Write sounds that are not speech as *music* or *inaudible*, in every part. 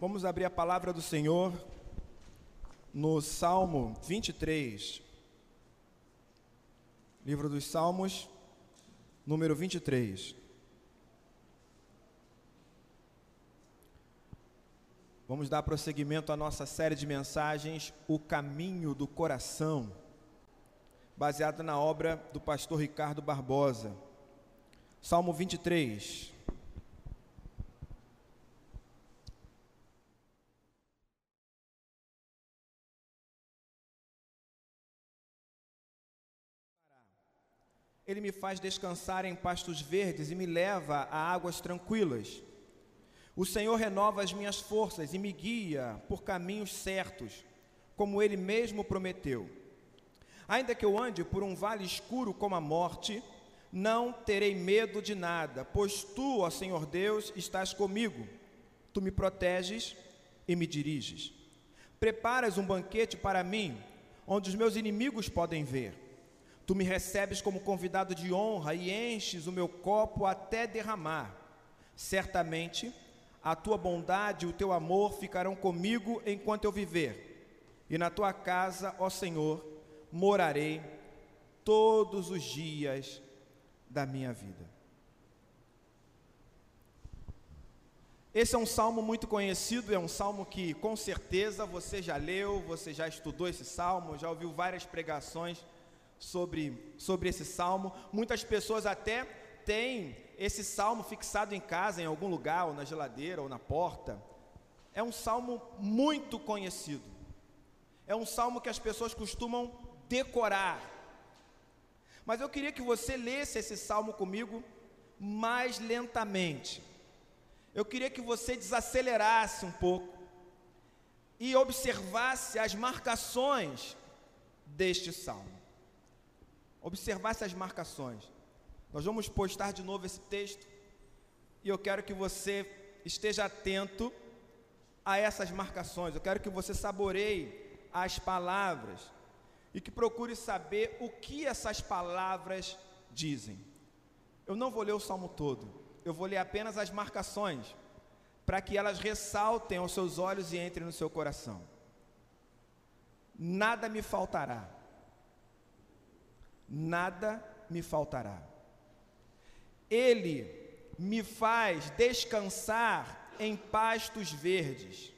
Vamos abrir a palavra do Senhor no Salmo 23. Livro dos Salmos, número 23. Vamos dar prosseguimento à nossa série de mensagens O Caminho do Coração, baseada na obra do pastor Ricardo Barbosa. Salmo 23. Ele me faz descansar em pastos verdes e me leva a águas tranquilas. O Senhor renova as minhas forças e me guia por caminhos certos, como ele mesmo prometeu. Ainda que eu ande por um vale escuro como a morte, não terei medo de nada, pois tu, ó Senhor Deus, estás comigo. Tu me proteges e me diriges. Preparas um banquete para mim, onde os meus inimigos podem ver. Tu me recebes como convidado de honra e enches o meu copo até derramar. Certamente, a tua bondade e o teu amor ficarão comigo enquanto eu viver. E na tua casa, ó Senhor, morarei todos os dias da minha vida. Esse é um salmo muito conhecido, é um salmo que com certeza você já leu, você já estudou esse salmo, já ouviu várias pregações sobre, sobre esse salmo. Muitas pessoas até têm esse salmo fixado em casa, em algum lugar, ou na geladeira, ou na porta. É um salmo muito conhecido. É um salmo que as pessoas costumam decorar. Mas eu queria que você lesse esse salmo comigo mais lentamente. Eu queria que você desacelerasse um pouco e observasse as marcações deste salmo observasse as marcações. Nós vamos postar de novo esse texto e eu quero que você esteja atento a essas marcações. Eu quero que você saboreie as palavras e que procure saber o que essas palavras dizem. Eu não vou ler o salmo todo, eu vou ler apenas as marcações, para que elas ressaltem aos seus olhos e entrem no seu coração. Nada me faltará nada me faltará. Ele me faz descansar em pastos verdes.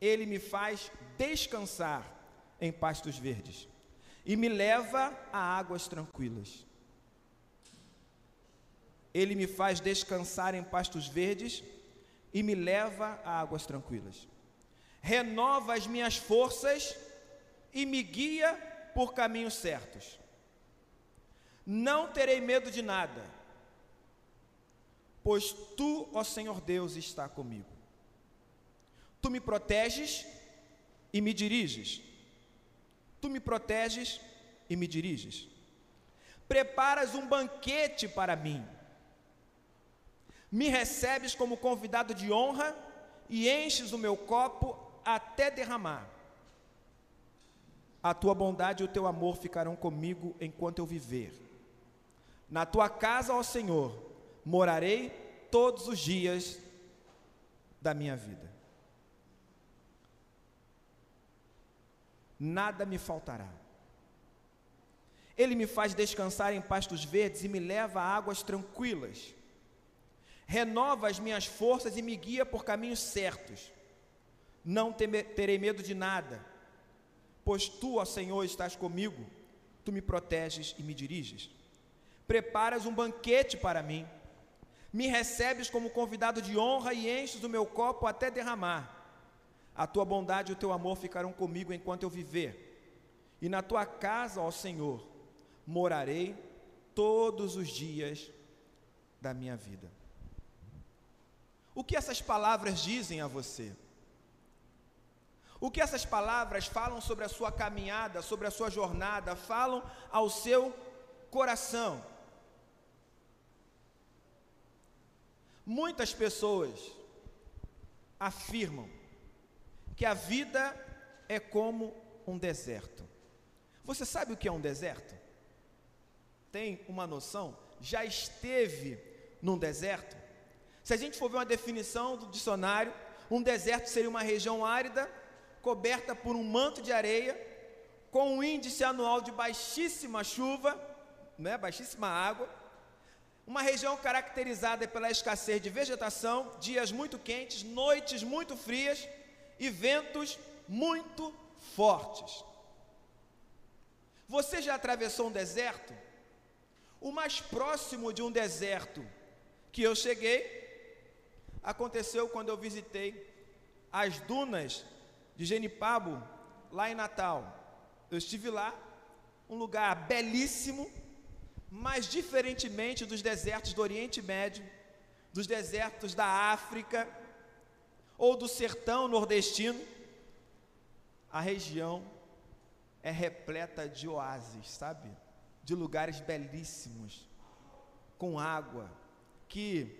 Ele me faz descansar em pastos verdes e me leva a águas tranquilas. Ele me faz descansar em pastos verdes e me leva a águas tranquilas. Renova as minhas forças e me guia por caminhos certos. Não terei medo de nada, pois tu, ó Senhor Deus, está comigo. Tu me proteges e me diriges. Tu me proteges e me diriges. Preparas um banquete para mim. Me recebes como convidado de honra e enches o meu copo até derramar. A tua bondade e o teu amor ficarão comigo enquanto eu viver. Na tua casa, ó Senhor, morarei todos os dias da minha vida. Nada me faltará. Ele me faz descansar em pastos verdes e me leva a águas tranquilas. Renova as minhas forças e me guia por caminhos certos. Não terei medo de nada Pois tu, ó Senhor, estás comigo, tu me proteges e me diriges. Preparas um banquete para mim, me recebes como convidado de honra e enches o meu copo até derramar. A tua bondade e o teu amor ficarão comigo enquanto eu viver. E na tua casa, ó Senhor, morarei todos os dias da minha vida. O que essas palavras dizem a você? O que essas palavras falam sobre a sua caminhada, sobre a sua jornada, falam ao seu coração. Muitas pessoas afirmam que a vida é como um deserto. Você sabe o que é um deserto? Tem uma noção? Já esteve num deserto? Se a gente for ver uma definição do dicionário, um deserto seria uma região árida, coberta por um manto de areia, com um índice anual de baixíssima chuva, né, baixíssima água, uma região caracterizada pela escassez de vegetação, dias muito quentes, noites muito frias e ventos muito fortes. Você já atravessou um deserto? O mais próximo de um deserto que eu cheguei aconteceu quando eu visitei as dunas de Genipabu, lá em Natal. Eu estive lá, um lugar belíssimo, mas diferentemente dos desertos do Oriente Médio, dos desertos da África ou do sertão nordestino, a região é repleta de oásis, sabe? De lugares belíssimos, com água, que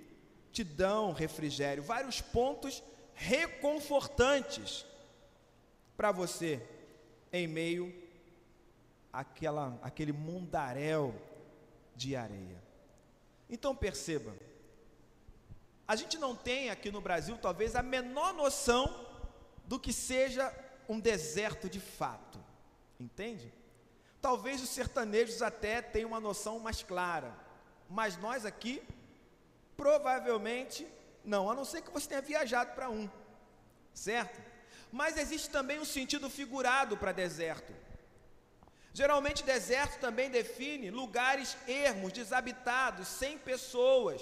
te dão refrigério, vários pontos reconfortantes para você em meio àquela, àquele mundaréu de areia. Então perceba, a gente não tem aqui no Brasil talvez a menor noção do que seja um deserto de fato, entende? Talvez os sertanejos até tenham uma noção mais clara, mas nós aqui, provavelmente, não, a não ser que você tenha viajado para um, certo? Mas existe também um sentido figurado para deserto. Geralmente, deserto também define lugares ermos, desabitados, sem pessoas.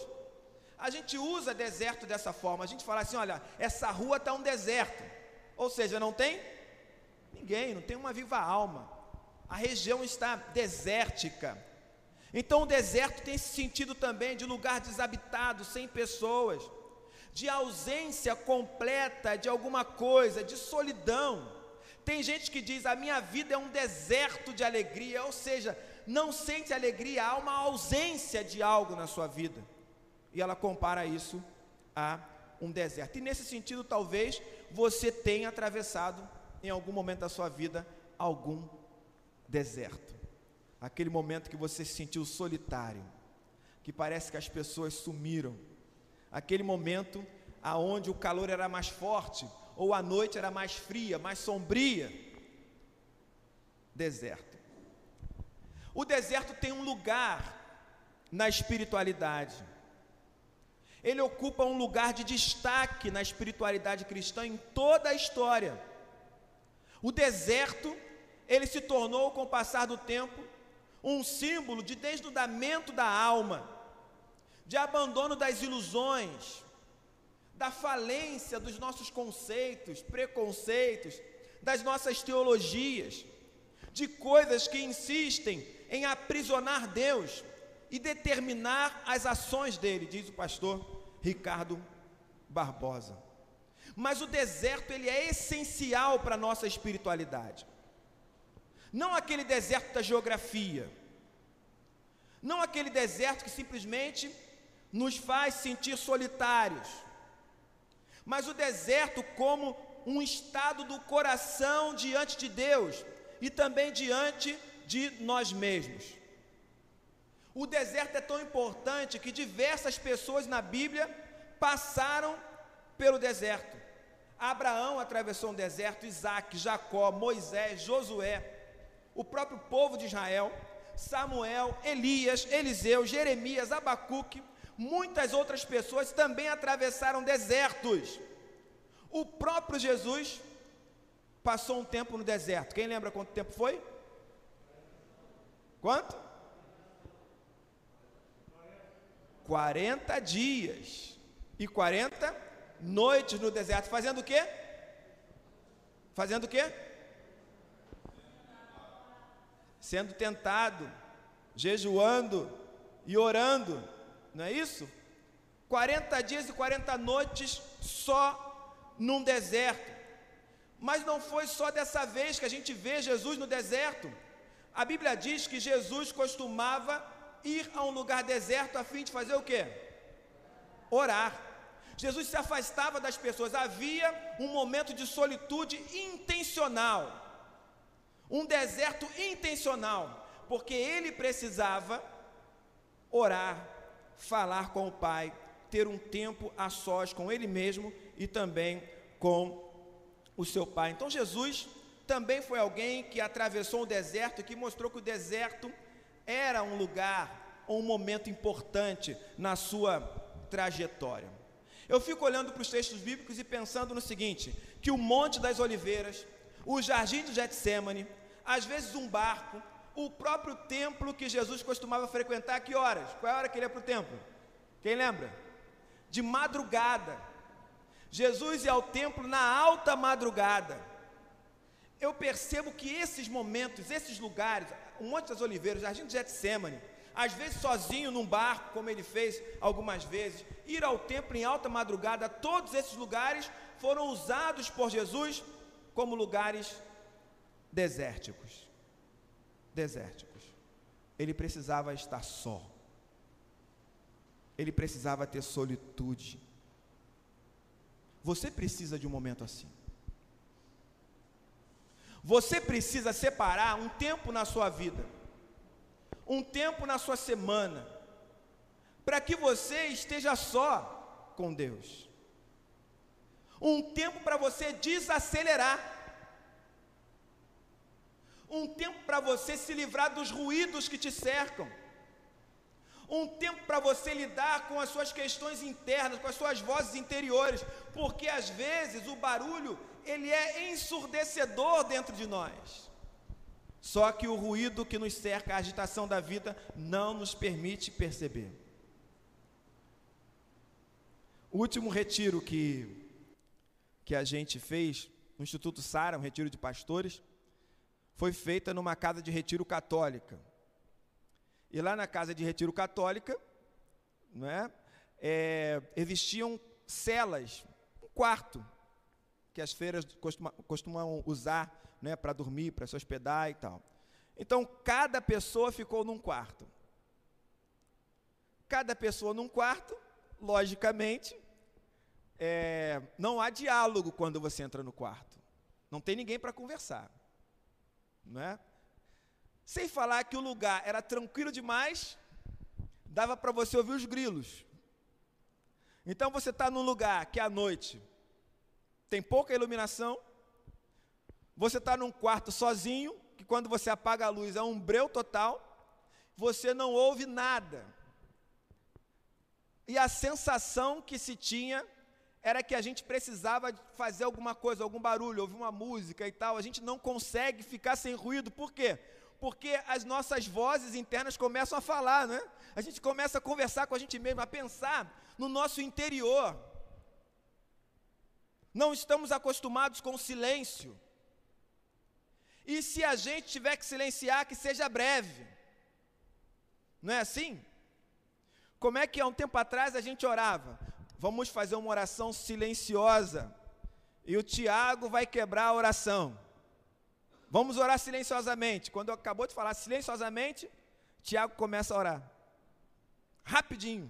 A gente usa deserto dessa forma. A gente fala assim: olha, essa rua está um deserto. Ou seja, não tem ninguém, não tem uma viva alma. A região está desértica. Então, o deserto tem esse sentido também de lugar desabitado, sem pessoas, de ausência completa de alguma coisa, de solidão. Tem gente que diz: a minha vida é um deserto de alegria, ou seja, não sente alegria, há uma ausência de algo na sua vida. E ela compara isso a um deserto. E nesse sentido, talvez você tenha atravessado em algum momento da sua vida algum deserto. Aquele momento que você se sentiu solitário, que parece que as pessoas sumiram. Aquele momento aonde o calor era mais forte, ou a noite era mais fria, mais sombria. Deserto. O deserto tem um lugar na espiritualidade. Ele ocupa um lugar de destaque na espiritualidade cristã em toda a história. O deserto, ele se tornou, com o passar do tempo, um símbolo de desnudamento da alma, de abandono das ilusões, da falência dos nossos conceitos, preconceitos, das nossas teologias, de coisas que insistem em aprisionar Deus e determinar as ações dele, diz o pastor Ricardo Barbosa. Mas o deserto ele é essencial para a nossa espiritualidade. Não aquele deserto da geografia, não aquele deserto que simplesmente nos faz sentir solitários, mas o deserto como um estado do coração diante de Deus e também diante de nós mesmos. O deserto é tão importante que diversas pessoas na Bíblia passaram pelo deserto. Abraão atravessou um deserto, Isaac, Jacó, Moisés, Josué, o próprio povo de Israel, Samuel, Elias, Eliseu, Jeremias, Abacuque, muitas outras pessoas também atravessaram desertos. O próprio Jesus passou um tempo no deserto. Quem lembra quanto tempo foi? Quanto? 40 dias e 40 noites no deserto, fazendo o quê? Fazendo o quê? Sendo tentado, jejuando e orando não é isso? 40 dias e 40 noites só num deserto. Mas não foi só dessa vez que a gente vê Jesus no deserto. A Bíblia diz que Jesus costumava ir a um lugar deserto a fim de fazer o quê? Orar. Jesus se afastava das pessoas, havia um momento de solitude intencional. Um deserto intencional, porque ele precisava orar falar com o Pai, ter um tempo a sós com ele mesmo e também com o seu pai. Então Jesus também foi alguém que atravessou o deserto e que mostrou que o deserto era um lugar um momento importante na sua trajetória. Eu fico olhando para os textos bíblicos e pensando no seguinte: que o Monte das Oliveiras, o Jardim de Getsemane, às vezes um barco, o próprio templo que Jesus costumava frequentar, que horas? Qual é a hora que ele ia para o templo? Quem lembra? De madrugada. Jesus ia ao templo na alta madrugada eu percebo que esses momentos, esses lugares, o Monte das Oliveiras, Jardim de Getsemane, às vezes sozinho num barco, como ele fez algumas vezes, ir ao templo em alta madrugada, todos esses lugares foram usados por Jesus como lugares desérticos. Desérticos. Ele precisava estar só. Ele precisava ter solitude. Você precisa de um momento assim. Você precisa separar um tempo na sua vida, um tempo na sua semana, para que você esteja só com Deus. Um tempo para você desacelerar. Um tempo para você se livrar dos ruídos que te cercam. Um tempo para você lidar com as suas questões internas, com as suas vozes interiores, porque às vezes o barulho ele é ensurdecedor dentro de nós. Só que o ruído que nos cerca, a agitação da vida, não nos permite perceber. O último retiro que, que a gente fez no Instituto Sara, um retiro de pastores, foi feita numa casa de retiro católica. E lá na casa de retiro católica, não é, é existiam celas, um quarto, que as feiras costumam, costumam usar né, para dormir, para se hospedar e tal. Então, cada pessoa ficou num quarto. Cada pessoa num quarto, logicamente, é, não há diálogo quando você entra no quarto. Não tem ninguém para conversar. Não é? Sem falar que o lugar era tranquilo demais, dava para você ouvir os grilos. Então você está num lugar que à noite tem pouca iluminação, você está num quarto sozinho, que quando você apaga a luz é um breu total, você não ouve nada. E a sensação que se tinha era que a gente precisava fazer alguma coisa, algum barulho, ouvir uma música e tal. A gente não consegue ficar sem ruído, por quê? Porque as nossas vozes internas começam a falar, né? A gente começa a conversar com a gente mesmo, a pensar no nosso interior. Não estamos acostumados com o silêncio. E se a gente tiver que silenciar, que seja breve. Não é assim? Como é que há um tempo atrás a gente orava? Vamos fazer uma oração silenciosa. E o Tiago vai quebrar a oração. Vamos orar silenciosamente. Quando eu acabou de falar silenciosamente, Tiago começa a orar. Rapidinho.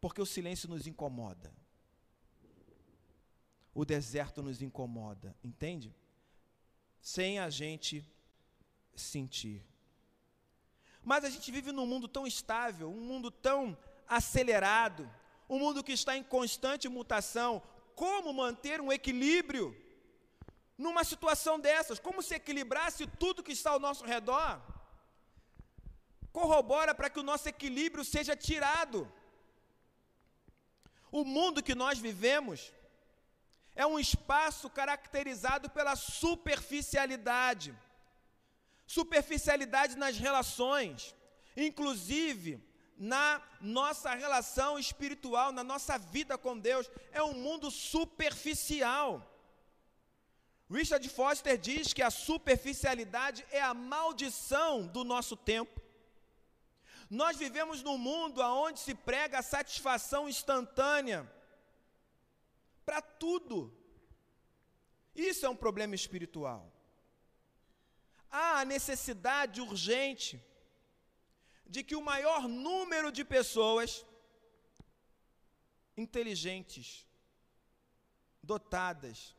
Porque o silêncio nos incomoda o deserto nos incomoda, entende? Sem a gente sentir. Mas a gente vive num mundo tão estável, um mundo tão acelerado, um mundo que está em constante mutação. Como manter um equilíbrio numa situação dessas? Como se equilibrar se tudo que está ao nosso redor corrobora para que o nosso equilíbrio seja tirado? O mundo que nós vivemos é um espaço caracterizado pela superficialidade. Superficialidade nas relações, inclusive na nossa relação espiritual, na nossa vida com Deus. É um mundo superficial. Richard Foster diz que a superficialidade é a maldição do nosso tempo. Nós vivemos num mundo onde se prega a satisfação instantânea para tudo. Isso é um problema espiritual. Há a necessidade urgente de que o maior número de pessoas inteligentes, dotadas,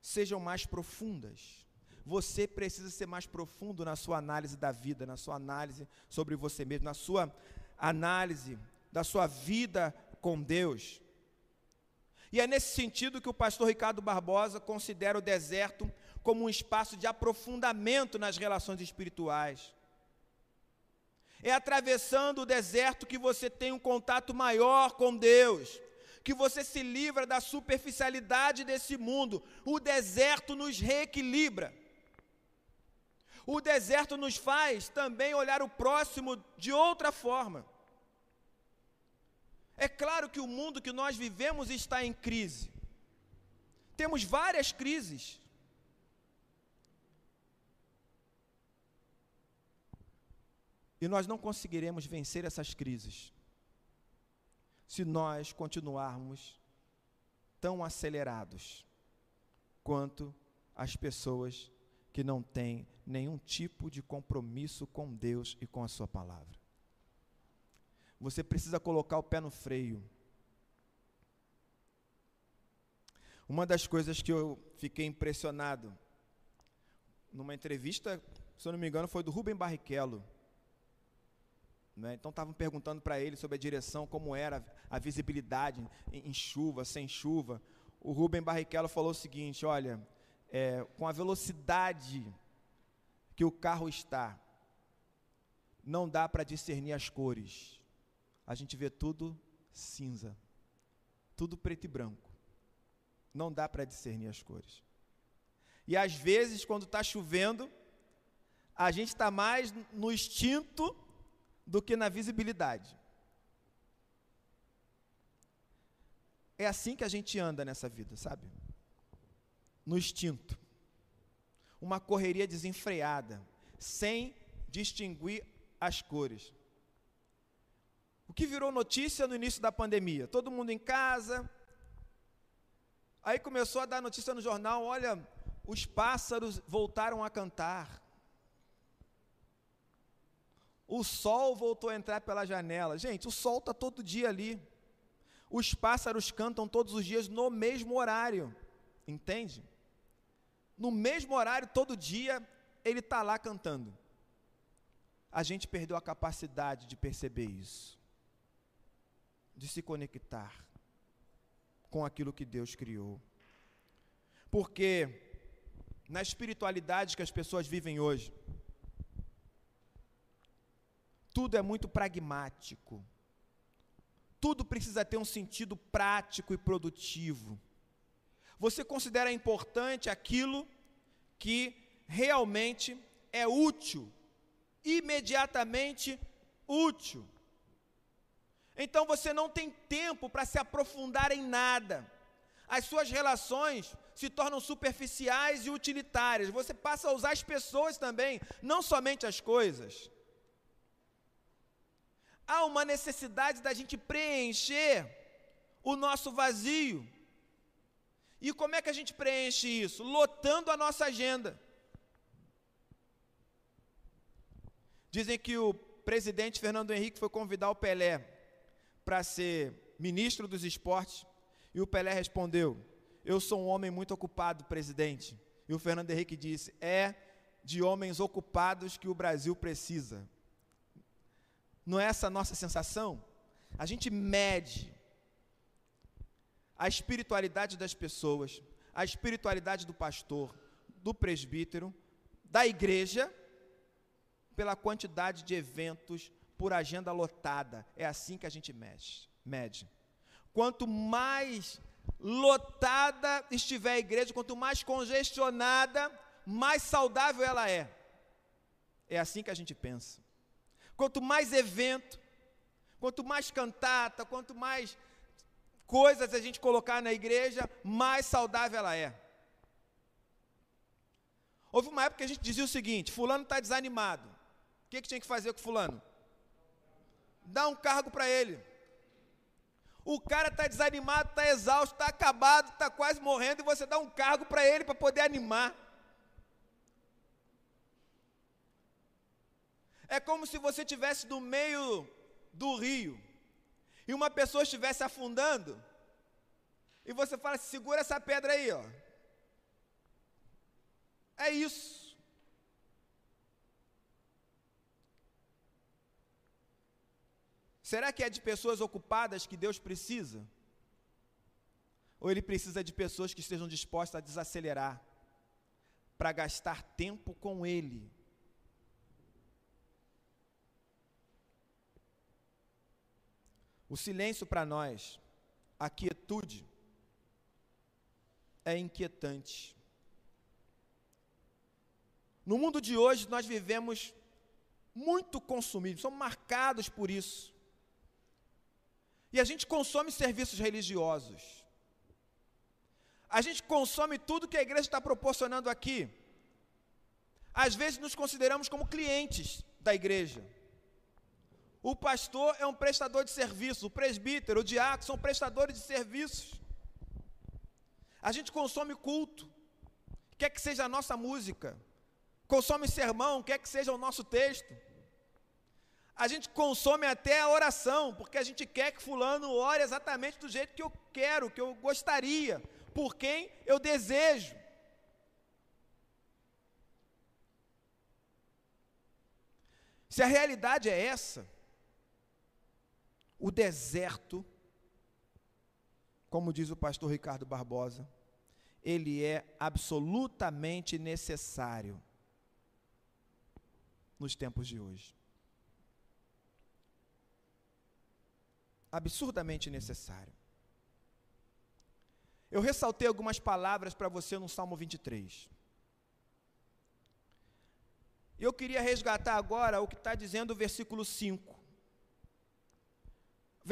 sejam mais profundas. Você precisa ser mais profundo na sua análise da vida, na sua análise sobre você mesmo, na sua análise da sua vida com Deus. E é nesse sentido que o pastor Ricardo Barbosa considera o deserto como um espaço de aprofundamento nas relações espirituais. É atravessando o deserto que você tem um contato maior com Deus, que você se livra da superficialidade desse mundo. O deserto nos reequilibra. O deserto nos faz também olhar o próximo de outra forma. É claro que o mundo que nós vivemos está em crise. Temos várias crises. E nós não conseguiremos vencer essas crises se nós continuarmos tão acelerados quanto as pessoas que não têm nenhum tipo de compromisso com Deus e com a Sua palavra. Você precisa colocar o pé no freio. Uma das coisas que eu fiquei impressionado numa entrevista, se eu não me engano, foi do Rubem Barrichello né? Então estavam perguntando para ele sobre a direção, como era a visibilidade em, em chuva, sem chuva. O Rubem Barrichello falou o seguinte: olha, é, com a velocidade que o carro está, não dá para discernir as cores. A gente vê tudo cinza, tudo preto e branco. Não dá para discernir as cores. E às vezes, quando está chovendo, a gente está mais no instinto do que na visibilidade. É assim que a gente anda nessa vida, sabe? No instinto. Uma correria desenfreada, sem distinguir as cores. O que virou notícia no início da pandemia? Todo mundo em casa. Aí começou a dar notícia no jornal: olha, os pássaros voltaram a cantar. O sol voltou a entrar pela janela. Gente, o sol está todo dia ali. Os pássaros cantam todos os dias no mesmo horário. Entende? No mesmo horário, todo dia, ele está lá cantando. A gente perdeu a capacidade de perceber isso, de se conectar com aquilo que Deus criou. Porque na espiritualidade que as pessoas vivem hoje, tudo é muito pragmático. Tudo precisa ter um sentido prático e produtivo. Você considera importante aquilo que realmente é útil, imediatamente útil. Então você não tem tempo para se aprofundar em nada. As suas relações se tornam superficiais e utilitárias. Você passa a usar as pessoas também, não somente as coisas há uma necessidade da gente preencher o nosso vazio. E como é que a gente preenche isso? Lotando a nossa agenda. Dizem que o presidente Fernando Henrique foi convidar o Pelé para ser ministro dos esportes, e o Pelé respondeu: Eu sou um homem muito ocupado, presidente. E o Fernando Henrique disse: É de homens ocupados que o Brasil precisa. Não é essa a nossa sensação? A gente mede a espiritualidade das pessoas, a espiritualidade do pastor, do presbítero, da igreja, pela quantidade de eventos, por agenda lotada. É assim que a gente mede. mede. Quanto mais lotada estiver a igreja, quanto mais congestionada, mais saudável ela é. É assim que a gente pensa. Quanto mais evento, quanto mais cantata, quanto mais coisas a gente colocar na igreja, mais saudável ela é. Houve uma época que a gente dizia o seguinte: Fulano está desanimado. O que, que tinha que fazer com Fulano? Dar um cargo para ele. O cara está desanimado, está exausto, está acabado, está quase morrendo, e você dá um cargo para ele para poder animar. É como se você estivesse no meio do rio e uma pessoa estivesse afundando e você fala: segura essa pedra aí, ó. É isso. Será que é de pessoas ocupadas que Deus precisa? Ou Ele precisa de pessoas que estejam dispostas a desacelerar, para gastar tempo com Ele? O silêncio para nós, a quietude, é inquietante. No mundo de hoje, nós vivemos muito consumidos, somos marcados por isso. E a gente consome serviços religiosos. A gente consome tudo que a igreja está proporcionando aqui. Às vezes nos consideramos como clientes da igreja. O pastor é um prestador de serviço, o presbítero, o diácono são prestadores de serviços. A gente consome culto, quer que seja a nossa música, consome sermão, quer que seja o nosso texto. A gente consome até a oração, porque a gente quer que fulano ore exatamente do jeito que eu quero, que eu gostaria, por quem eu desejo. Se a realidade é essa, o deserto, como diz o pastor Ricardo Barbosa, ele é absolutamente necessário nos tempos de hoje. Absurdamente necessário. Eu ressaltei algumas palavras para você no Salmo 23. Eu queria resgatar agora o que está dizendo o versículo 5.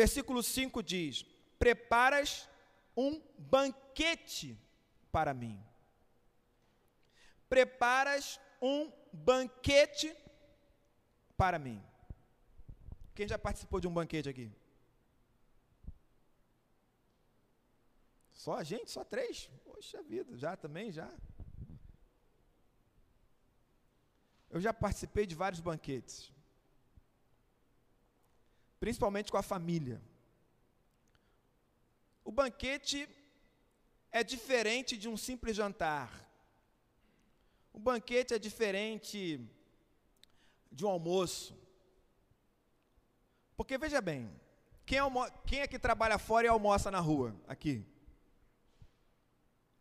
Versículo 5 diz: Preparas um banquete para mim. Preparas um banquete para mim. Quem já participou de um banquete aqui? Só a gente? Só três? Poxa vida, já também, já. Eu já participei de vários banquetes principalmente com a família. O banquete é diferente de um simples jantar. O banquete é diferente de um almoço. Porque veja bem, quem, quem é que trabalha fora e almoça na rua? Aqui.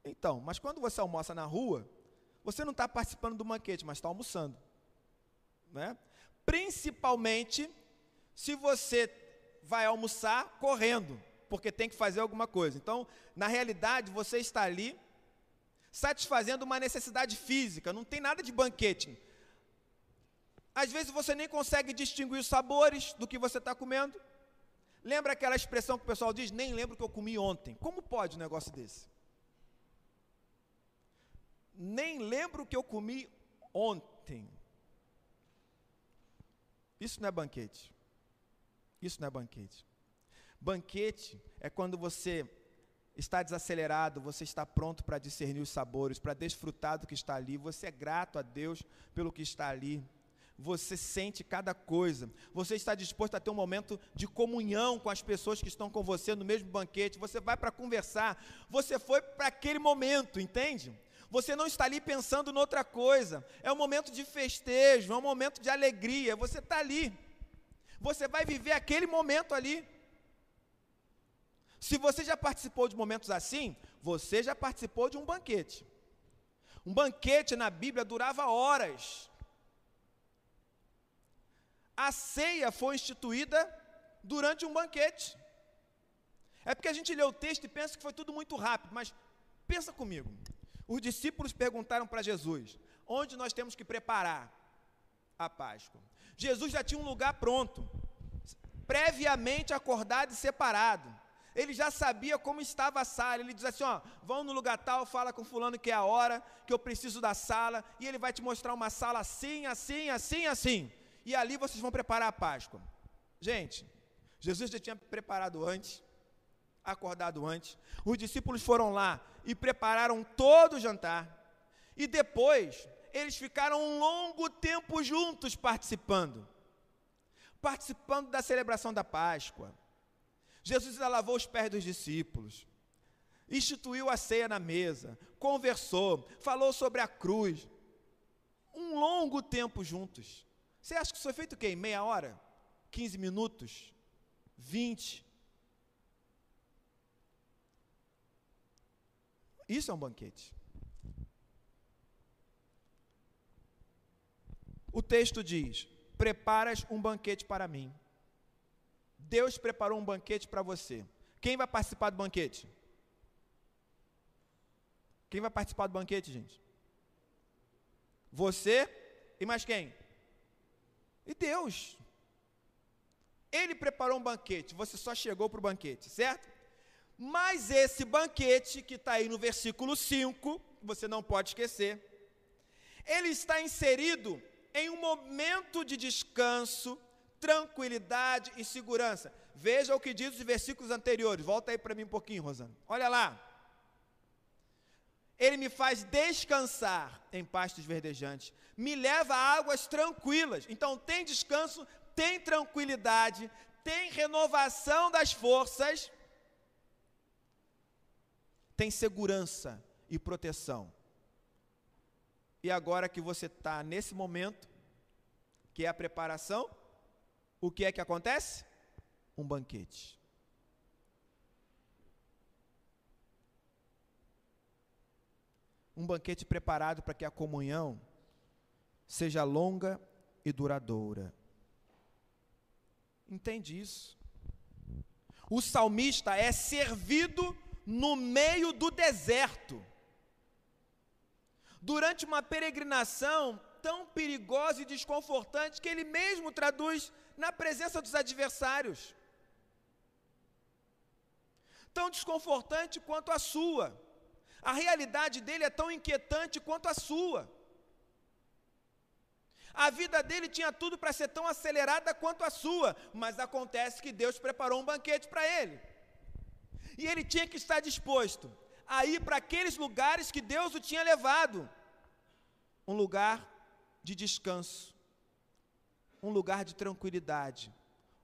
Então, mas quando você almoça na rua, você não está participando do banquete, mas está almoçando. Né? Principalmente se você vai almoçar correndo, porque tem que fazer alguma coisa. Então, na realidade, você está ali satisfazendo uma necessidade física, não tem nada de banquete. Às vezes você nem consegue distinguir os sabores do que você está comendo. Lembra aquela expressão que o pessoal diz? Nem lembro o que eu comi ontem. Como pode um negócio desse? Nem lembro o que eu comi ontem. Isso não é banquete. Isso não é banquete. Banquete é quando você está desacelerado, você está pronto para discernir os sabores, para desfrutar do que está ali, você é grato a Deus pelo que está ali. Você sente cada coisa, você está disposto a ter um momento de comunhão com as pessoas que estão com você no mesmo banquete, você vai para conversar, você foi para aquele momento, entende? Você não está ali pensando noutra coisa, é um momento de festejo, é um momento de alegria, você está ali. Você vai viver aquele momento ali. Se você já participou de momentos assim, você já participou de um banquete. Um banquete na Bíblia durava horas. A ceia foi instituída durante um banquete. É porque a gente lê o texto e pensa que foi tudo muito rápido, mas pensa comigo. Os discípulos perguntaram para Jesus: onde nós temos que preparar a Páscoa? Jesus já tinha um lugar pronto, previamente acordado e separado. Ele já sabia como estava a sala. Ele diz assim: ó, vão no lugar tal, fala com fulano que é a hora, que eu preciso da sala, e ele vai te mostrar uma sala assim, assim, assim, assim. E ali vocês vão preparar a Páscoa. Gente, Jesus já tinha preparado antes, acordado antes. Os discípulos foram lá e prepararam todo o jantar. E depois eles ficaram um longo tempo juntos participando participando da celebração da Páscoa. Jesus lavou os pés dos discípulos, instituiu a ceia na mesa, conversou, falou sobre a cruz. Um longo tempo juntos. Você acha que isso foi feito o quê? Meia hora? 15 minutos? 20. Isso é um banquete. O texto diz: Preparas um banquete para mim. Deus preparou um banquete para você. Quem vai participar do banquete? Quem vai participar do banquete, gente? Você e mais quem? E Deus. Ele preparou um banquete, você só chegou para o banquete, certo? Mas esse banquete, que está aí no versículo 5, você não pode esquecer, ele está inserido em um momento de descanso, tranquilidade e segurança. Veja o que diz os versículos anteriores. Volta aí para mim um pouquinho, Rosana. Olha lá. Ele me faz descansar em pastos verdejantes, me leva a águas tranquilas. Então tem descanso, tem tranquilidade, tem renovação das forças, tem segurança e proteção. E agora que você está nesse momento, que é a preparação, o que é que acontece? Um banquete. um banquete preparado para que a comunhão seja longa e duradoura. Entende isso? O salmista é servido no meio do deserto. Durante uma peregrinação tão perigosa e desconfortante que ele mesmo traduz na presença dos adversários. Tão desconfortante quanto a sua. A realidade dele é tão inquietante quanto a sua. A vida dele tinha tudo para ser tão acelerada quanto a sua, mas acontece que Deus preparou um banquete para ele. E ele tinha que estar disposto a ir para aqueles lugares que Deus o tinha levado um lugar de descanso, um lugar de tranquilidade,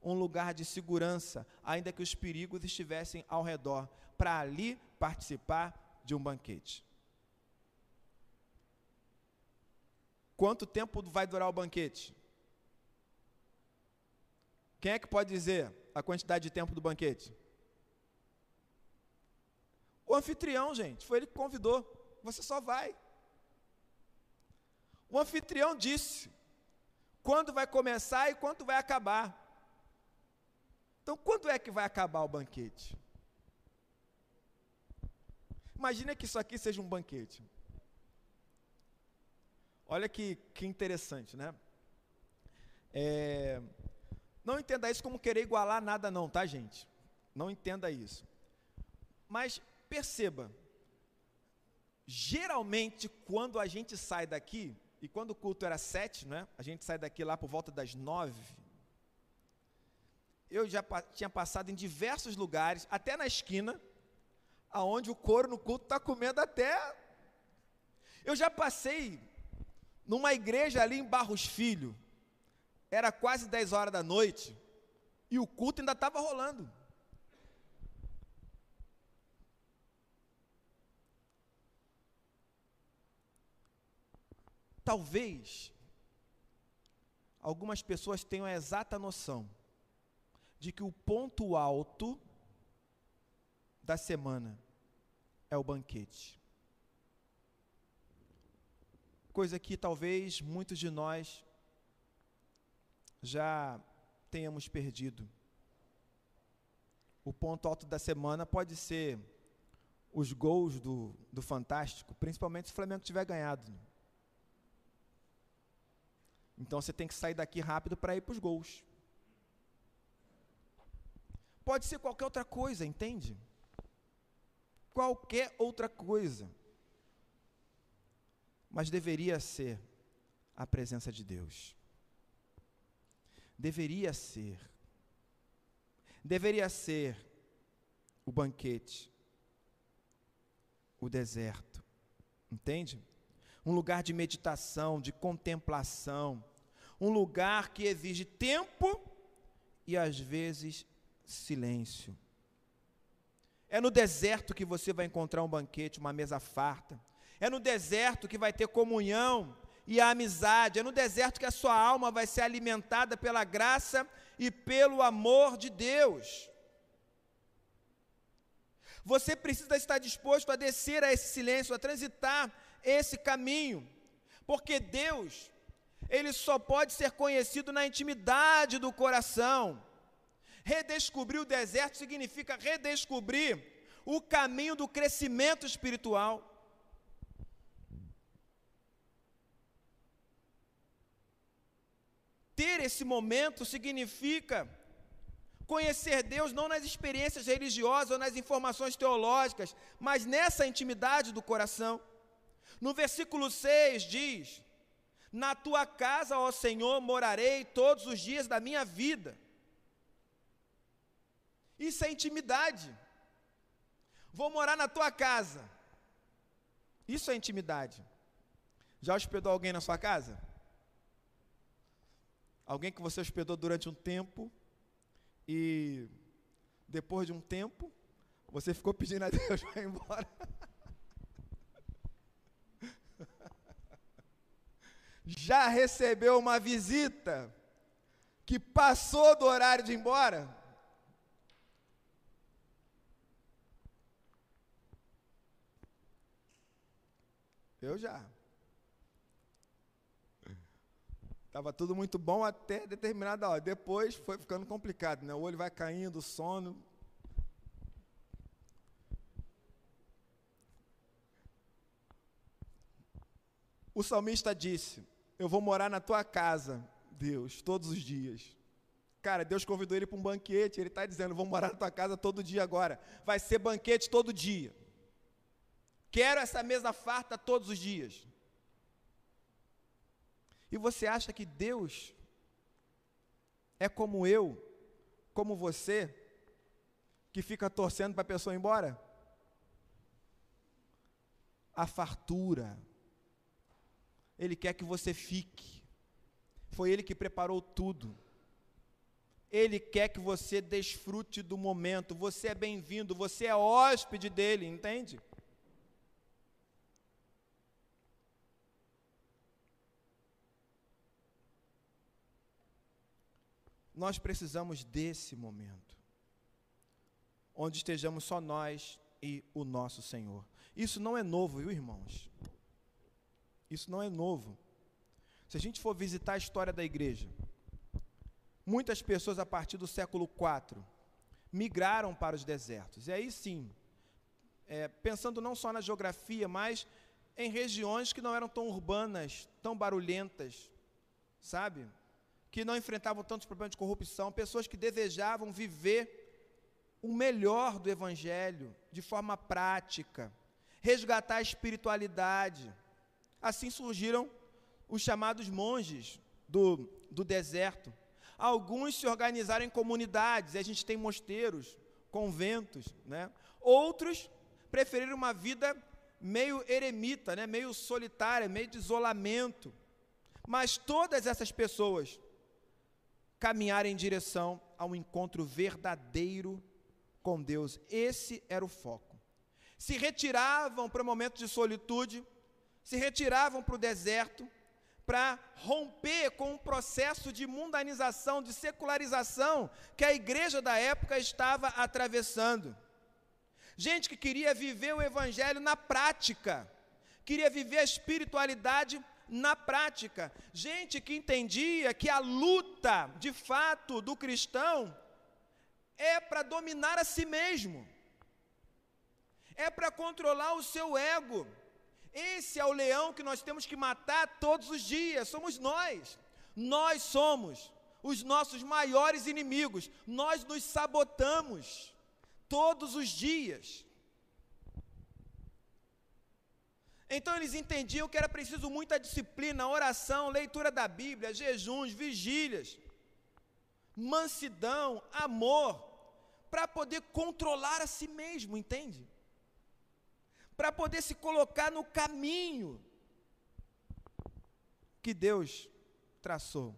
um lugar de segurança, ainda que os perigos estivessem ao redor, para ali participar de um banquete. Quanto tempo vai durar o banquete? Quem é que pode dizer a quantidade de tempo do banquete? O anfitrião, gente, foi ele que convidou. Você só vai. O anfitrião disse quando vai começar e quando vai acabar. Então, quando é que vai acabar o banquete? Imagina que isso aqui seja um banquete. Olha que, que interessante, né? É, não entenda isso como querer igualar nada, não, tá, gente? Não entenda isso. Mas perceba, geralmente quando a gente sai daqui, e quando o culto era sete, né? A gente sai daqui lá por volta das nove. Eu já pa tinha passado em diversos lugares, até na esquina, aonde o couro no culto está comendo até. Eu já passei numa igreja ali em Barros Filho, era quase 10 horas da noite, e o culto ainda estava rolando. Talvez algumas pessoas tenham a exata noção de que o ponto alto da semana é o banquete. Coisa que talvez muitos de nós já tenhamos perdido. O ponto alto da semana pode ser os gols do, do Fantástico, principalmente se o Flamengo tiver ganhado. Então você tem que sair daqui rápido para ir para os gols. Pode ser qualquer outra coisa, entende? qualquer outra coisa. Mas deveria ser a presença de Deus. Deveria ser. Deveria ser o banquete, o deserto. Entende? Um lugar de meditação, de contemplação, um lugar que exige tempo e às vezes silêncio. É no deserto que você vai encontrar um banquete, uma mesa farta. É no deserto que vai ter comunhão e a amizade. É no deserto que a sua alma vai ser alimentada pela graça e pelo amor de Deus. Você precisa estar disposto a descer a esse silêncio, a transitar esse caminho, porque Deus, Ele só pode ser conhecido na intimidade do coração. Redescobrir o deserto significa redescobrir o caminho do crescimento espiritual. Ter esse momento significa conhecer Deus não nas experiências religiosas ou nas informações teológicas, mas nessa intimidade do coração. No versículo 6 diz: Na tua casa, ó Senhor, morarei todos os dias da minha vida. Isso é intimidade. Vou morar na tua casa. Isso é intimidade. Já hospedou alguém na sua casa? Alguém que você hospedou durante um tempo e depois de um tempo, você ficou pedindo a Deus *laughs* para ir embora. Já recebeu uma visita que passou do horário de ir embora? Eu já. Estava tudo muito bom até determinada hora. Depois foi ficando complicado, né? O olho vai caindo, o sono. O salmista disse: Eu vou morar na tua casa, Deus, todos os dias. Cara, Deus convidou ele para um banquete. Ele está dizendo: Vou morar na tua casa todo dia agora. Vai ser banquete todo dia. Quero essa mesa farta todos os dias. E você acha que Deus é como eu, como você, que fica torcendo para a pessoa ir embora? A fartura. Ele quer que você fique. Foi Ele que preparou tudo. Ele quer que você desfrute do momento. Você é bem-vindo, você é hóspede dele, entende? nós precisamos desse momento, onde estejamos só nós e o nosso Senhor. Isso não é novo, viu, irmãos? Isso não é novo. Se a gente for visitar a história da igreja, muitas pessoas a partir do século IV migraram para os desertos. E aí sim, é, pensando não só na geografia, mas em regiões que não eram tão urbanas, tão barulhentas, sabe? que não enfrentavam tantos problemas de corrupção, pessoas que desejavam viver o melhor do Evangelho de forma prática, resgatar a espiritualidade. Assim surgiram os chamados monges do, do deserto. Alguns se organizaram em comunidades, e a gente tem mosteiros, conventos, né? Outros preferiram uma vida meio eremita, né? meio solitária, meio de isolamento. Mas todas essas pessoas caminhar em direção ao encontro verdadeiro com Deus. Esse era o foco. Se retiravam para o momento de solitude, se retiravam para o deserto, para romper com o processo de mundanização, de secularização que a igreja da época estava atravessando. Gente que queria viver o evangelho na prática, queria viver a espiritualidade na prática. Gente que entendia que a luta, de fato, do cristão é para dominar a si mesmo, é para controlar o seu ego. Esse é o leão que nós temos que matar todos os dias, somos nós. Nós somos os nossos maiores inimigos, nós nos sabotamos todos os dias. Então eles entendiam que era preciso muita disciplina, oração, leitura da Bíblia, jejuns, vigílias, mansidão, amor, para poder controlar a si mesmo, entende? Para poder se colocar no caminho que Deus traçou.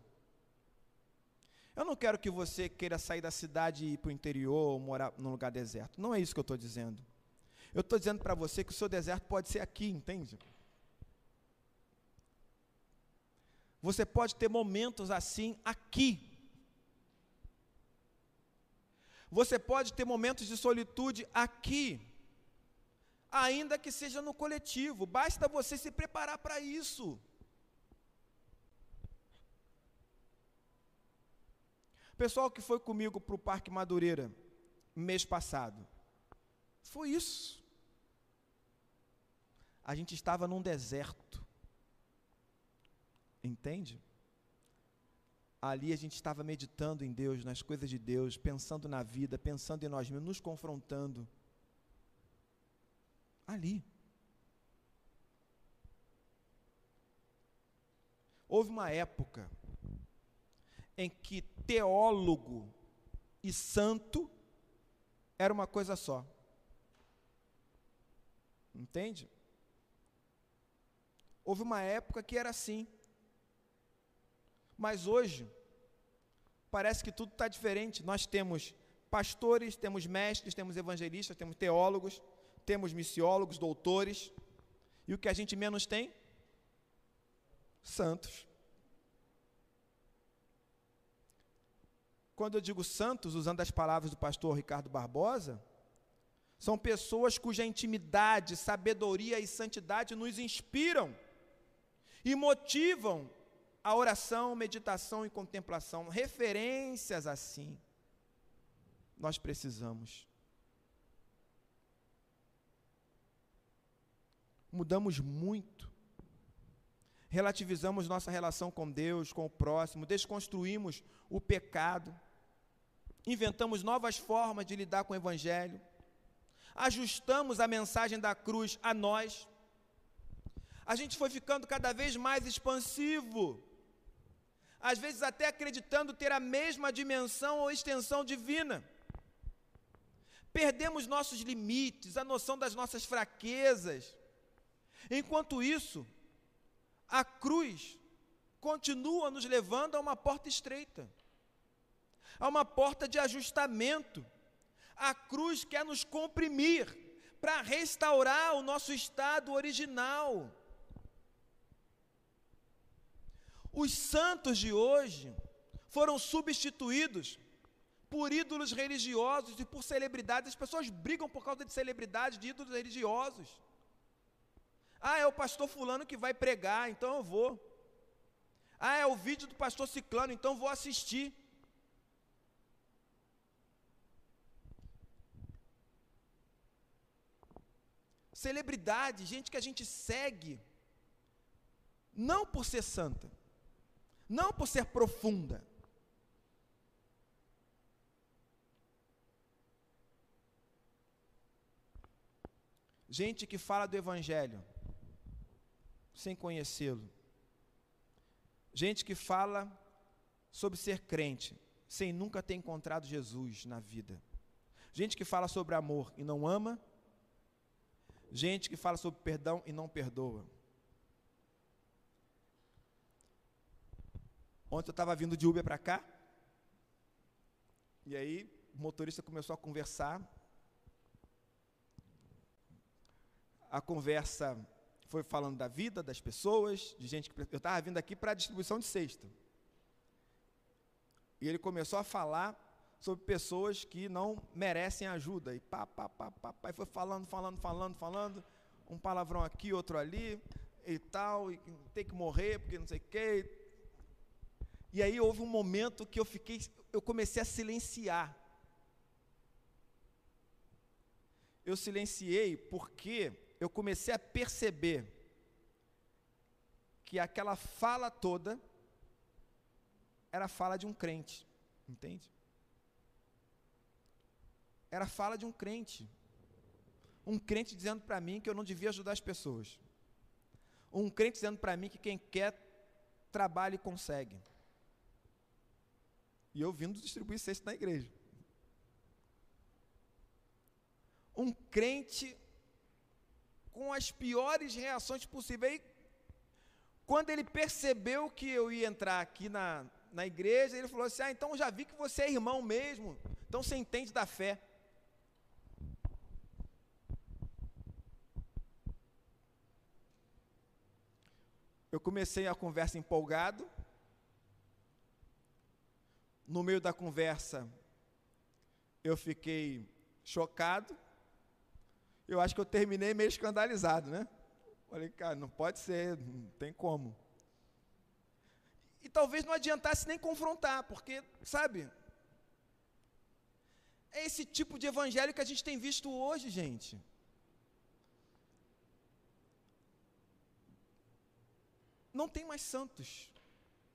Eu não quero que você queira sair da cidade e ir para o interior ou morar num lugar deserto. Não é isso que eu estou dizendo. Eu estou dizendo para você que o seu deserto pode ser aqui, entende? Você pode ter momentos assim aqui. Você pode ter momentos de solitude aqui, ainda que seja no coletivo, basta você se preparar para isso. Pessoal que foi comigo para o Parque Madureira mês passado, foi isso. A gente estava num deserto, entende? Ali a gente estava meditando em Deus, nas coisas de Deus, pensando na vida, pensando em nós mesmos, nos confrontando. Ali. Houve uma época em que teólogo e santo era uma coisa só. Entende? Houve uma época que era assim. Mas hoje, parece que tudo está diferente. Nós temos pastores, temos mestres, temos evangelistas, temos teólogos, temos missiólogos, doutores. E o que a gente menos tem? Santos. Quando eu digo santos, usando as palavras do pastor Ricardo Barbosa, são pessoas cuja intimidade, sabedoria e santidade nos inspiram e motivam a oração, meditação e contemplação. Referências assim, nós precisamos. Mudamos muito. Relativizamos nossa relação com Deus, com o próximo, desconstruímos o pecado, inventamos novas formas de lidar com o Evangelho, ajustamos a mensagem da cruz a nós, a gente foi ficando cada vez mais expansivo, às vezes até acreditando ter a mesma dimensão ou extensão divina. Perdemos nossos limites, a noção das nossas fraquezas. Enquanto isso, a cruz continua nos levando a uma porta estreita, a uma porta de ajustamento. A cruz quer nos comprimir para restaurar o nosso estado original. Os santos de hoje foram substituídos por ídolos religiosos e por celebridades. As pessoas brigam por causa de celebridades, de ídolos religiosos. Ah, é o pastor fulano que vai pregar, então eu vou. Ah, é o vídeo do pastor ciclano, então vou assistir. Celebridade, gente que a gente segue, não por ser santa, não por ser profunda, gente que fala do Evangelho, sem conhecê-lo. Gente que fala sobre ser crente, sem nunca ter encontrado Jesus na vida. Gente que fala sobre amor e não ama. Gente que fala sobre perdão e não perdoa. Ontem eu estava vindo de Uber para cá. E aí o motorista começou a conversar. A conversa foi falando da vida das pessoas, de gente que. Eu estava vindo aqui para a distribuição de cesta. E ele começou a falar sobre pessoas que não merecem ajuda. E pá, pá, pá, pá, pá. E foi falando, falando, falando, falando. Um palavrão aqui, outro ali, e tal, e tem que morrer, porque não sei o quê. E aí houve um momento que eu fiquei, eu comecei a silenciar. Eu silenciei porque eu comecei a perceber que aquela fala toda era fala de um crente, entende? Era fala de um crente. Um crente dizendo para mim que eu não devia ajudar as pessoas. Um crente dizendo para mim que quem quer trabalha e consegue. E eu vindo distribuir cesta na igreja. Um crente com as piores reações possíveis. Aí, quando ele percebeu que eu ia entrar aqui na, na igreja, ele falou assim: Ah, então já vi que você é irmão mesmo, então você entende da fé. Eu comecei a conversa empolgado. No meio da conversa, eu fiquei chocado. Eu acho que eu terminei meio escandalizado, né? Falei, cara, não pode ser, não tem como. E talvez não adiantasse nem confrontar, porque, sabe, é esse tipo de evangelho que a gente tem visto hoje, gente. Não tem mais santos.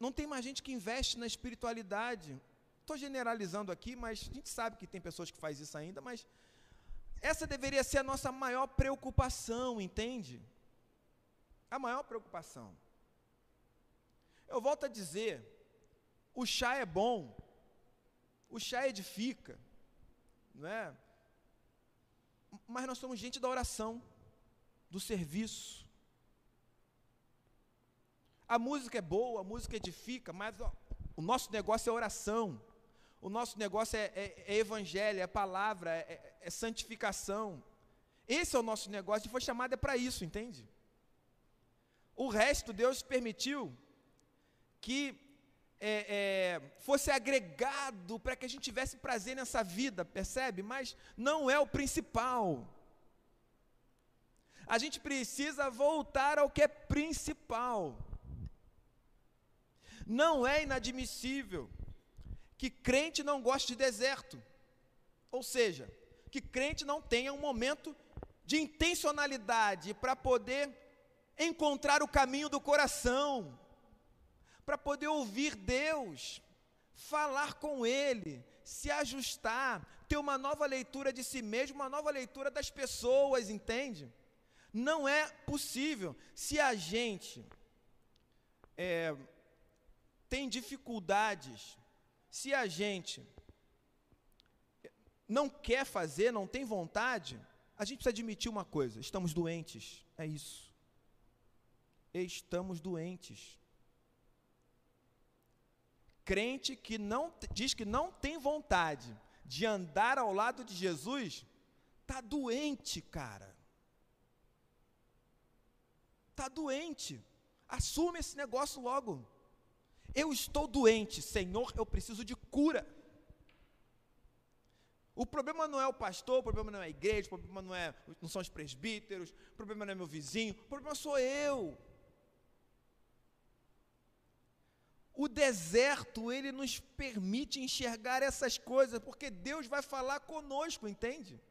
Não tem mais gente que investe na espiritualidade. Estou generalizando aqui, mas a gente sabe que tem pessoas que fazem isso ainda, mas essa deveria ser a nossa maior preocupação, entende? A maior preocupação. Eu volto a dizer, o chá é bom, o chá edifica, não é? Mas nós somos gente da oração, do serviço, a música é boa, a música edifica, mas o nosso negócio é oração. O nosso negócio é, é, é evangelho, é palavra, é, é, é, santificação. Esse é o nosso negócio e foi chamado é para isso, entende? O resto Deus permitiu que é, é, fosse agregado para que a gente tivesse prazer nessa vida, percebe? Mas não é o principal. A gente precisa voltar ao que é principal. Não é inadmissível que crente não goste de deserto. Ou seja, que crente não tenha um momento de intencionalidade para poder encontrar o caminho do coração, para poder ouvir Deus, falar com Ele, se ajustar, ter uma nova leitura de si mesmo, uma nova leitura das pessoas, entende? Não é possível se a gente é, tem dificuldades, se a gente não quer fazer, não tem vontade, a gente precisa admitir uma coisa: estamos doentes. É isso. Estamos doentes. Crente que não diz que não tem vontade de andar ao lado de Jesus, está doente, cara. Está doente. Assume esse negócio logo. Eu estou doente, Senhor, eu preciso de cura. O problema não é o pastor, o problema não é a igreja, o problema não, é, não são os presbíteros, o problema não é meu vizinho, o problema sou eu. O deserto, ele nos permite enxergar essas coisas, porque Deus vai falar conosco, entende?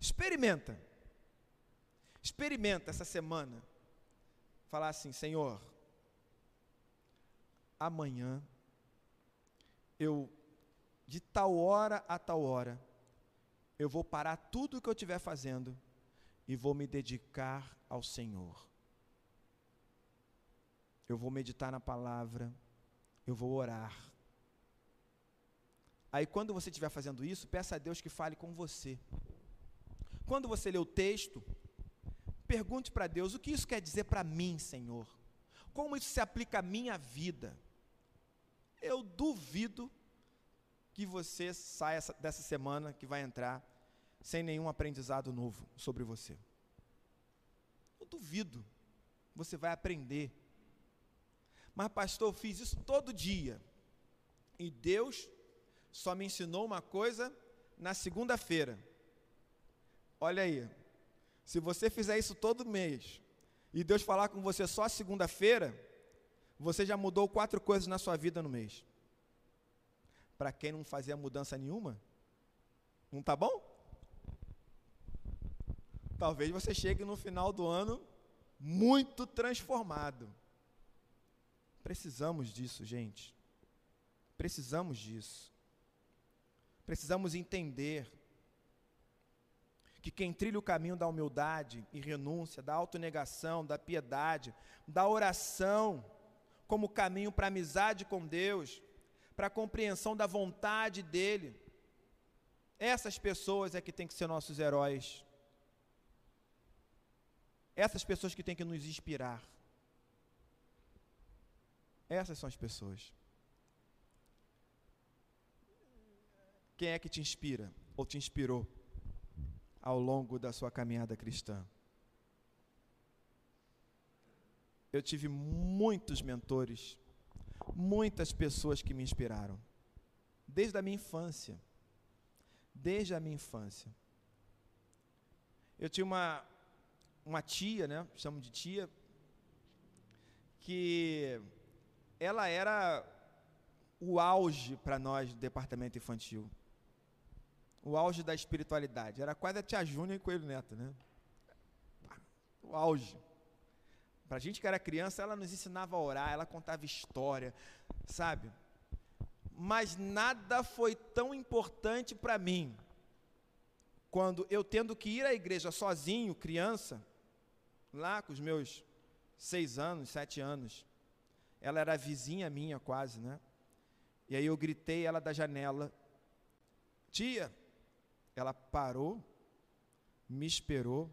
Experimenta. Experimenta essa semana. Falar assim, Senhor, amanhã, eu, de tal hora a tal hora, eu vou parar tudo o que eu estiver fazendo e vou me dedicar ao Senhor. Eu vou meditar na palavra, eu vou orar. Aí, quando você estiver fazendo isso, peça a Deus que fale com você. Quando você lê o texto, pergunte para Deus: o que isso quer dizer para mim, Senhor? Como isso se aplica à minha vida? Eu duvido que você saia dessa semana que vai entrar sem nenhum aprendizado novo sobre você. Eu duvido. Você vai aprender. Mas, pastor, eu fiz isso todo dia. E Deus só me ensinou uma coisa na segunda-feira. Olha aí. Se você fizer isso todo mês e Deus falar com você só segunda-feira, você já mudou quatro coisas na sua vida no mês. Para quem não fazia mudança nenhuma, não tá bom? Talvez você chegue no final do ano muito transformado. Precisamos disso, gente. Precisamos disso. Precisamos entender que quem trilha o caminho da humildade e renúncia, da autonegação, da piedade, da oração, como caminho para amizade com Deus, para a compreensão da vontade dEle. Essas pessoas é que têm que ser nossos heróis. Essas pessoas que têm que nos inspirar. Essas são as pessoas. Quem é que te inspira ou te inspirou ao longo da sua caminhada cristã? Eu tive muitos mentores, muitas pessoas que me inspiraram, desde a minha infância. desde a minha infância. Eu tinha uma, uma tia, né? Chamo de tia, que ela era o auge para nós do departamento infantil. O auge da espiritualidade. Era quase a tia Júnior e Coelho Neto, né? O auge. Para a gente que era criança, ela nos ensinava a orar, ela contava história, sabe? Mas nada foi tão importante para mim quando eu tendo que ir à igreja sozinho, criança, lá com os meus seis anos, sete anos, ela era vizinha minha quase, né? E aí eu gritei ela da janela, tia, ela parou, me esperou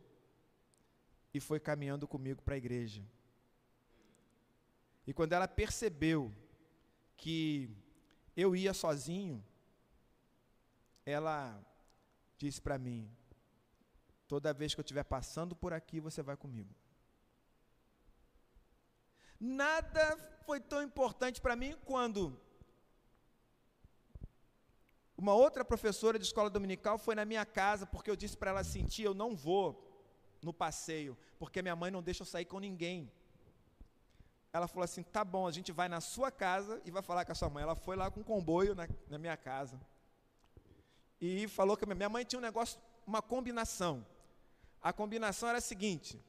e foi caminhando comigo para a igreja. E quando ela percebeu que eu ia sozinho, ela disse para mim: toda vez que eu estiver passando por aqui, você vai comigo. Nada foi tão importante para mim quando uma outra professora de escola dominical foi na minha casa porque eu disse para ela sentir, eu não vou no passeio, porque minha mãe não deixa eu sair com ninguém. Ela falou assim: tá bom, a gente vai na sua casa e vai falar com a sua mãe. Ela foi lá com um comboio na, na minha casa. E falou que minha mãe tinha um negócio, uma combinação. A combinação era a seguinte: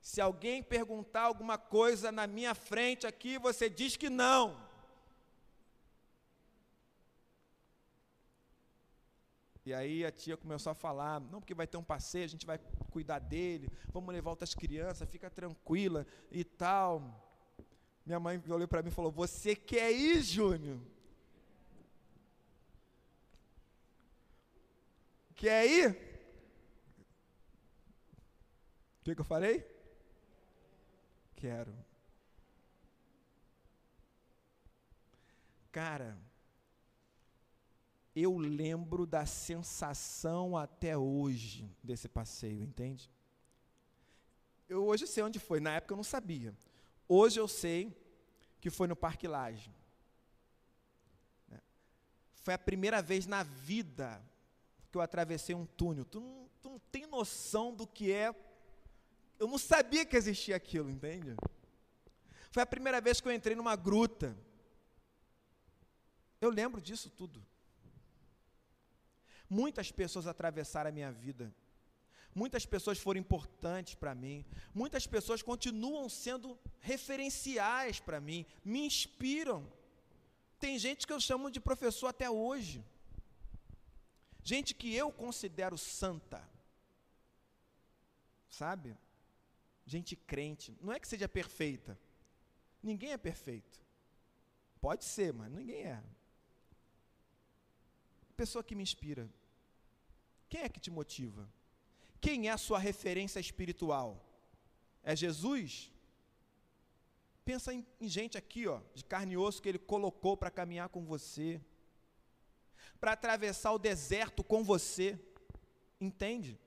se alguém perguntar alguma coisa na minha frente aqui, você diz que não. E aí a tia começou a falar: não, porque vai ter um passeio, a gente vai cuidar dele, vamos levar outras crianças, fica tranquila e tal. Minha mãe olhou para mim e falou: Você quer ir, Júnior? Quer ir? O que, que eu falei? Quero. Cara, eu lembro da sensação até hoje desse passeio, entende? Eu hoje sei onde foi, na época eu não sabia. Hoje eu sei que foi no Parque Laje. Né? Foi a primeira vez na vida que eu atravessei um túnel. Tu não, tu não tem noção do que é. Eu não sabia que existia aquilo, entende? Foi a primeira vez que eu entrei numa gruta. Eu lembro disso tudo. Muitas pessoas atravessaram a minha vida. Muitas pessoas foram importantes para mim. Muitas pessoas continuam sendo referenciais para mim, me inspiram. Tem gente que eu chamo de professor até hoje. Gente que eu considero santa. Sabe? Gente crente. Não é que seja perfeita. Ninguém é perfeito. Pode ser, mas ninguém é pessoa que me inspira? Quem é que te motiva? Quem é a sua referência espiritual? É Jesus? Pensa em, em gente aqui, ó, de carne e osso que ele colocou para caminhar com você, para atravessar o deserto com você, entende?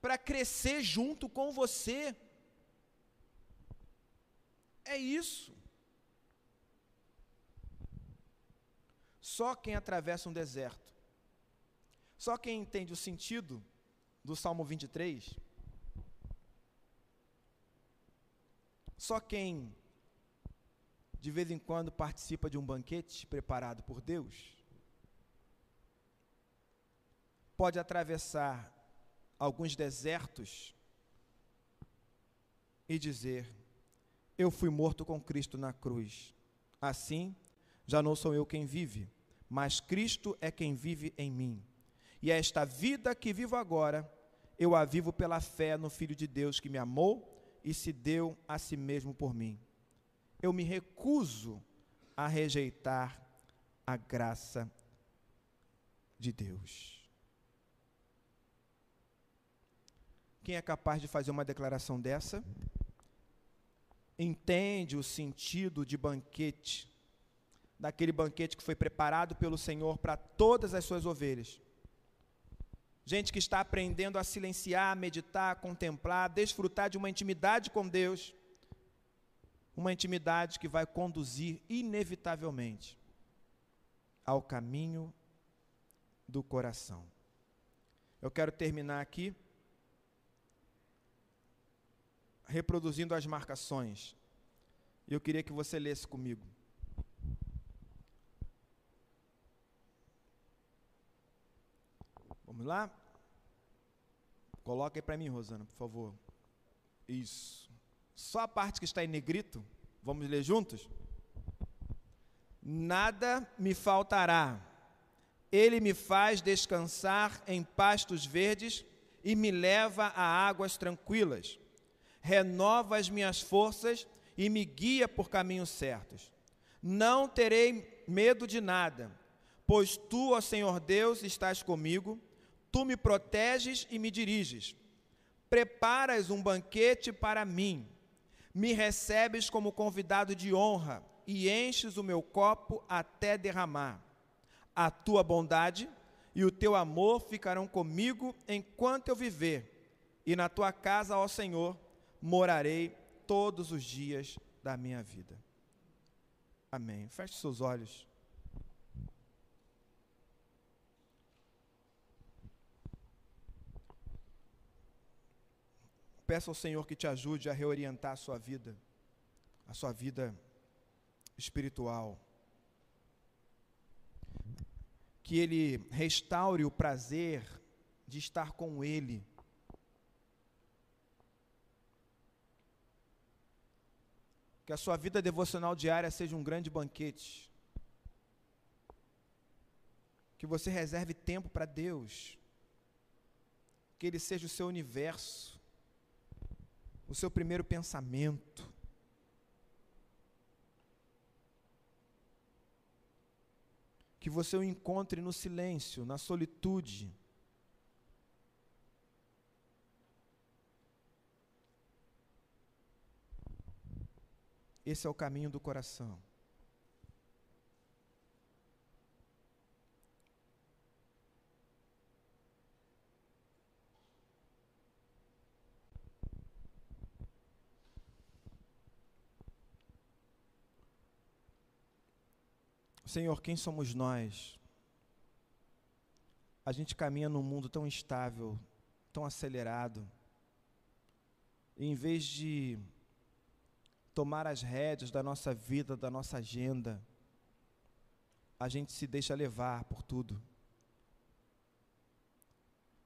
Para crescer junto com você. É isso. Só quem atravessa um deserto, só quem entende o sentido do Salmo 23, só quem de vez em quando participa de um banquete preparado por Deus, pode atravessar alguns desertos e dizer: Eu fui morto com Cristo na cruz. Assim, já não sou eu quem vive, mas Cristo é quem vive em mim. E esta vida que vivo agora, eu a vivo pela fé no Filho de Deus que me amou e se deu a si mesmo por mim. Eu me recuso a rejeitar a graça de Deus. Quem é capaz de fazer uma declaração dessa? Entende o sentido de banquete daquele banquete que foi preparado pelo Senhor para todas as suas ovelhas. Gente que está aprendendo a silenciar, meditar, contemplar, desfrutar de uma intimidade com Deus, uma intimidade que vai conduzir inevitavelmente ao caminho do coração. Eu quero terminar aqui reproduzindo as marcações. Eu queria que você lesse comigo. Vamos lá? Coloca aí para mim, Rosana, por favor. Isso. Só a parte que está em negrito. Vamos ler juntos? Nada me faltará. Ele me faz descansar em pastos verdes e me leva a águas tranquilas. Renova as minhas forças e me guia por caminhos certos. Não terei medo de nada, pois tu, ó Senhor Deus, estás comigo. Tu me proteges e me diriges. Preparas um banquete para mim. Me recebes como convidado de honra e enches o meu copo até derramar. A tua bondade e o teu amor ficarão comigo enquanto eu viver, e na tua casa, ó Senhor, morarei todos os dias da minha vida. Amém. Feche seus olhos. Peça ao Senhor que te ajude a reorientar a sua vida, a sua vida espiritual. Que Ele restaure o prazer de estar com Ele. Que a sua vida devocional diária seja um grande banquete. Que você reserve tempo para Deus. Que Ele seja o seu universo, o seu primeiro pensamento. que você o encontre no silêncio, na solitude. Esse é o caminho do coração. Senhor, quem somos nós? A gente caminha num mundo tão instável, tão acelerado. E em vez de tomar as rédeas da nossa vida, da nossa agenda, a gente se deixa levar por tudo.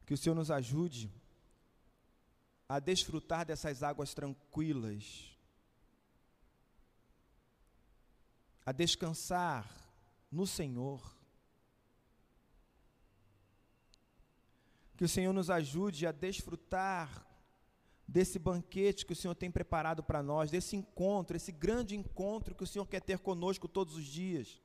Que o Senhor nos ajude a desfrutar dessas águas tranquilas, a descansar no Senhor. Que o Senhor nos ajude a desfrutar desse banquete que o Senhor tem preparado para nós, desse encontro, esse grande encontro que o Senhor quer ter conosco todos os dias.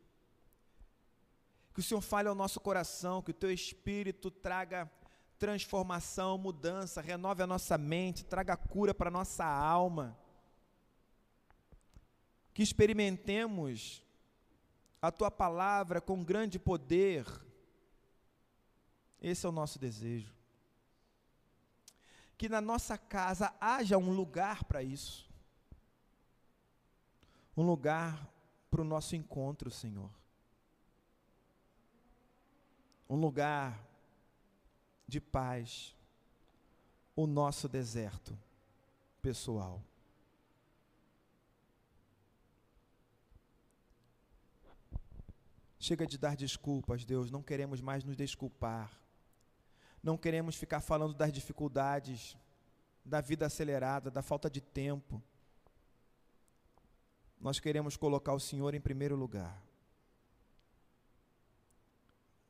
Que o Senhor fale ao nosso coração, que o teu espírito traga transformação, mudança, renove a nossa mente, traga cura para a nossa alma. Que experimentemos a tua palavra com grande poder. Esse é o nosso desejo. Que na nossa casa haja um lugar para isso. Um lugar para o nosso encontro, Senhor. Um lugar de paz. O nosso deserto pessoal. Chega de dar desculpas, Deus, não queremos mais nos desculpar. Não queremos ficar falando das dificuldades, da vida acelerada, da falta de tempo. Nós queremos colocar o Senhor em primeiro lugar.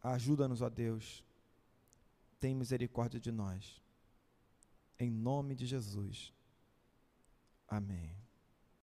Ajuda-nos, ó Deus. Tem misericórdia de nós. Em nome de Jesus. Amém.